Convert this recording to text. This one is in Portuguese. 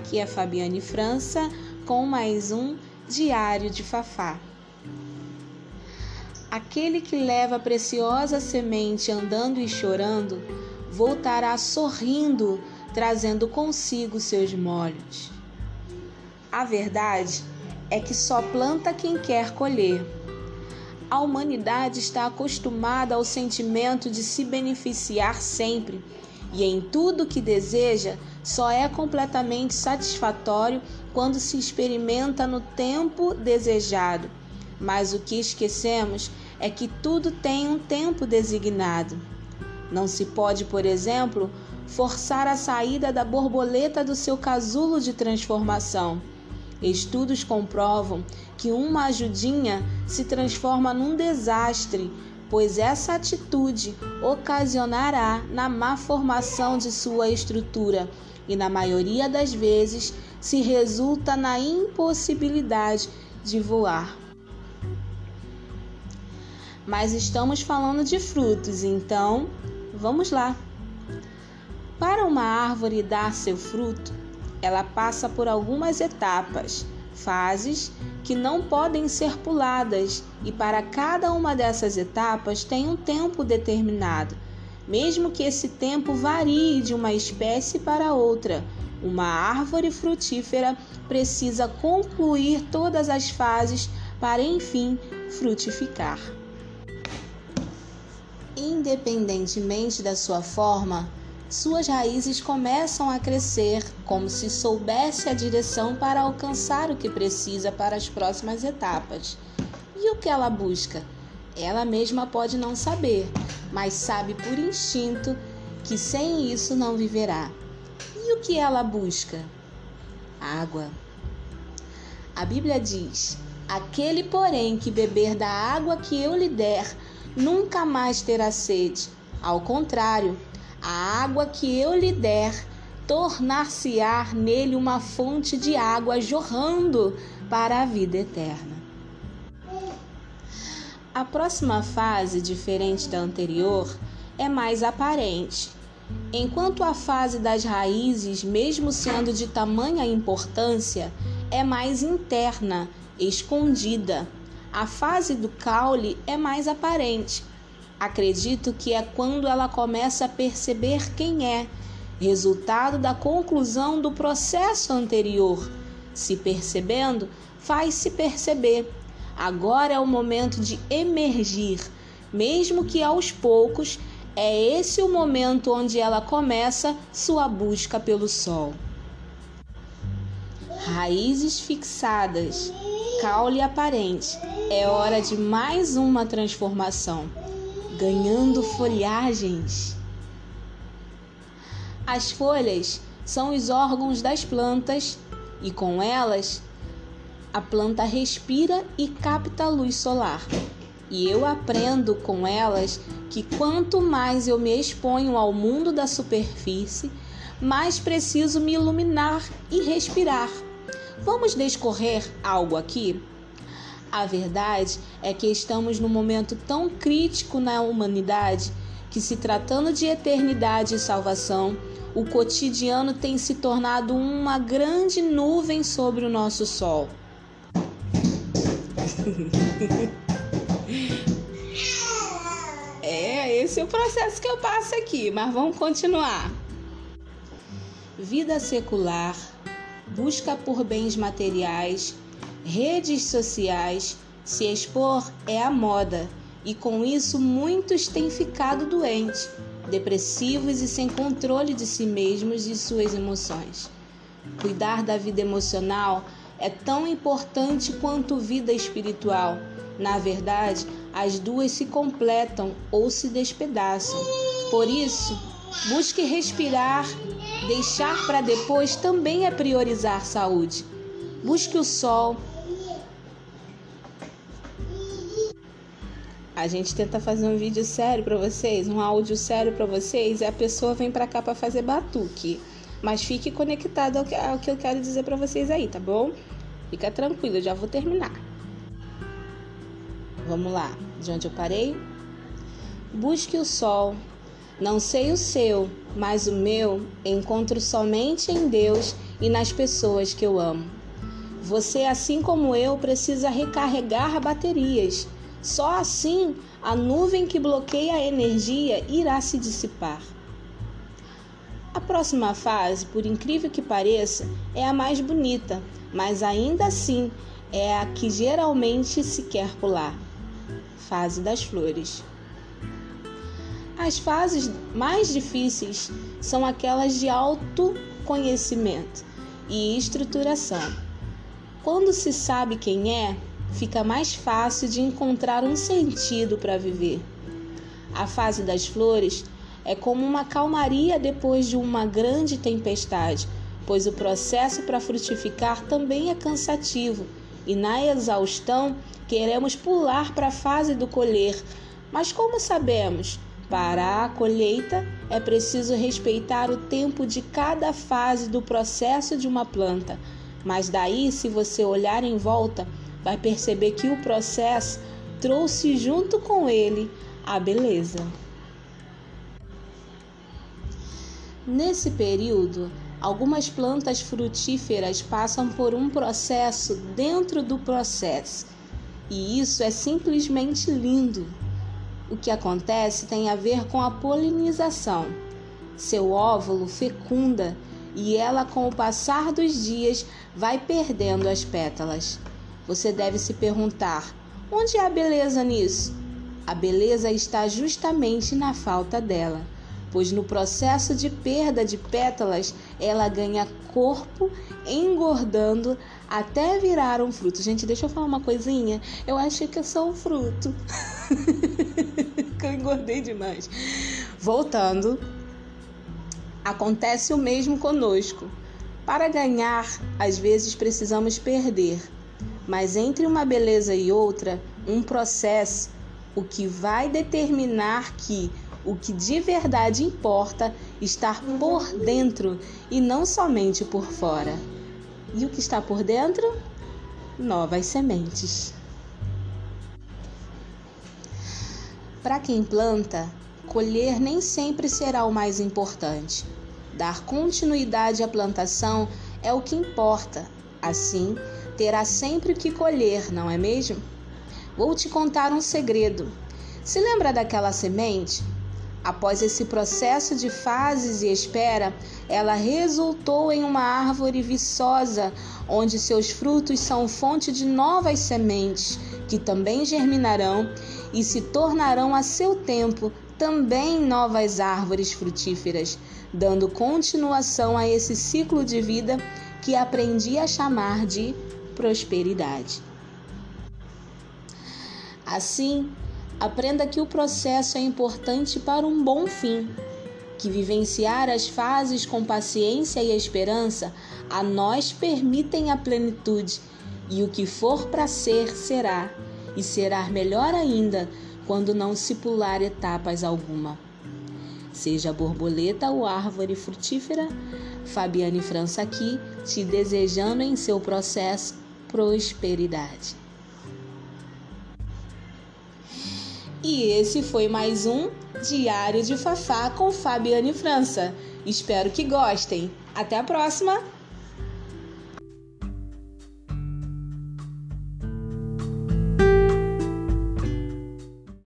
Aqui é Fabiane França com mais um Diário de Fafá. Aquele que leva a preciosa semente andando e chorando, voltará sorrindo, trazendo consigo seus molhos. A verdade é que só planta quem quer colher. A humanidade está acostumada ao sentimento de se beneficiar sempre e em tudo que deseja só é completamente satisfatório quando se experimenta no tempo desejado. Mas o que esquecemos é que tudo tem um tempo designado. Não se pode, por exemplo, forçar a saída da borboleta do seu casulo de transformação. Estudos comprovam que uma ajudinha se transforma num desastre pois essa atitude ocasionará na má formação de sua estrutura e, na maioria das vezes, se resulta na impossibilidade de voar. Mas estamos falando de frutos, então vamos lá. Para uma árvore dar seu fruto, ela passa por algumas etapas fases que não podem ser puladas, e para cada uma dessas etapas tem um tempo determinado, mesmo que esse tempo varie de uma espécie para outra. Uma árvore frutífera precisa concluir todas as fases para enfim frutificar. Independentemente da sua forma, suas raízes começam a crescer como se soubesse a direção para alcançar o que precisa para as próximas etapas. E o que ela busca? Ela mesma pode não saber, mas sabe por instinto que sem isso não viverá. E o que ela busca? Água. A Bíblia diz: Aquele, porém, que beber da água que eu lhe der, nunca mais terá sede. Ao contrário, a água que eu lhe der, tornar-se-á nele uma fonte de água jorrando para a vida eterna. A próxima fase, diferente da anterior, é mais aparente. Enquanto a fase das raízes, mesmo sendo de tamanha importância, é mais interna, escondida. A fase do caule é mais aparente, Acredito que é quando ela começa a perceber quem é, resultado da conclusão do processo anterior. Se percebendo, faz-se perceber. Agora é o momento de emergir, mesmo que aos poucos, é esse o momento onde ela começa sua busca pelo sol. Raízes fixadas, caule aparente. É hora de mais uma transformação ganhando folhagens. As folhas são os órgãos das plantas e com elas a planta respira e capta a luz solar. E eu aprendo com elas que quanto mais eu me exponho ao mundo da superfície, mais preciso me iluminar e respirar. Vamos descorrer algo aqui? A verdade é que estamos num momento tão crítico na humanidade que, se tratando de eternidade e salvação, o cotidiano tem se tornado uma grande nuvem sobre o nosso sol. é, esse é o processo que eu passo aqui, mas vamos continuar. Vida secular, busca por bens materiais redes sociais, se expor é a moda e com isso muitos têm ficado doentes, depressivos e sem controle de si mesmos e suas emoções. Cuidar da vida emocional é tão importante quanto vida espiritual. Na verdade, as duas se completam ou se despedaçam. Por isso, busque respirar, deixar para depois também é priorizar saúde. Busque o sol, a gente tenta fazer um vídeo sério para vocês, um áudio sério para vocês, e a pessoa vem para cá para fazer batuque. Mas fique conectado ao que, ao que eu quero dizer para vocês aí, tá bom? Fica tranquilo, eu já vou terminar. Vamos lá, de onde eu parei? Busque o sol. Não sei o seu, mas o meu encontro somente em Deus e nas pessoas que eu amo. Você, assim como eu, precisa recarregar baterias. Só assim a nuvem que bloqueia a energia irá se dissipar. A próxima fase, por incrível que pareça, é a mais bonita, mas ainda assim é a que geralmente se quer pular fase das flores. As fases mais difíceis são aquelas de autoconhecimento e estruturação. Quando se sabe quem é, fica mais fácil de encontrar um sentido para viver. A fase das flores é como uma calmaria depois de uma grande tempestade, pois o processo para frutificar também é cansativo e na exaustão queremos pular para a fase do colher. Mas como sabemos? Para a colheita é preciso respeitar o tempo de cada fase do processo de uma planta. Mas daí, se você olhar em volta, vai perceber que o processo trouxe junto com ele a beleza. Nesse período, Algumas plantas frutíferas passam por um processo dentro do processo, e isso é simplesmente lindo. O que acontece tem a ver com a polinização. Seu óvulo fecunda e ela, com o passar dos dias, vai perdendo as pétalas. Você deve se perguntar: onde há beleza nisso? A beleza está justamente na falta dela pois no processo de perda de pétalas ela ganha corpo, engordando até virar um fruto. Gente, deixa eu falar uma coisinha. Eu achei que eu sou um fruto. que eu engordei demais. Voltando, acontece o mesmo conosco. Para ganhar, às vezes precisamos perder. Mas entre uma beleza e outra, um processo, o que vai determinar que o que de verdade importa estar por dentro e não somente por fora. E o que está por dentro? Novas sementes. Para quem planta, colher nem sempre será o mais importante. Dar continuidade à plantação é o que importa. Assim, terá sempre o que colher, não é mesmo? Vou te contar um segredo. Se lembra daquela semente Após esse processo de fases e espera, ela resultou em uma árvore viçosa, onde seus frutos são fonte de novas sementes, que também germinarão e se tornarão a seu tempo também novas árvores frutíferas, dando continuação a esse ciclo de vida que aprendi a chamar de prosperidade. Assim, Aprenda que o processo é importante para um bom fim, que vivenciar as fases com paciência e esperança a nós permitem a plenitude, e o que for para ser, será, e será melhor ainda quando não se pular etapas alguma. Seja borboleta ou árvore frutífera, Fabiane França aqui, te desejando em seu processo prosperidade. E esse foi mais um Diário de Fafá com Fabiane França. Espero que gostem. Até a próxima!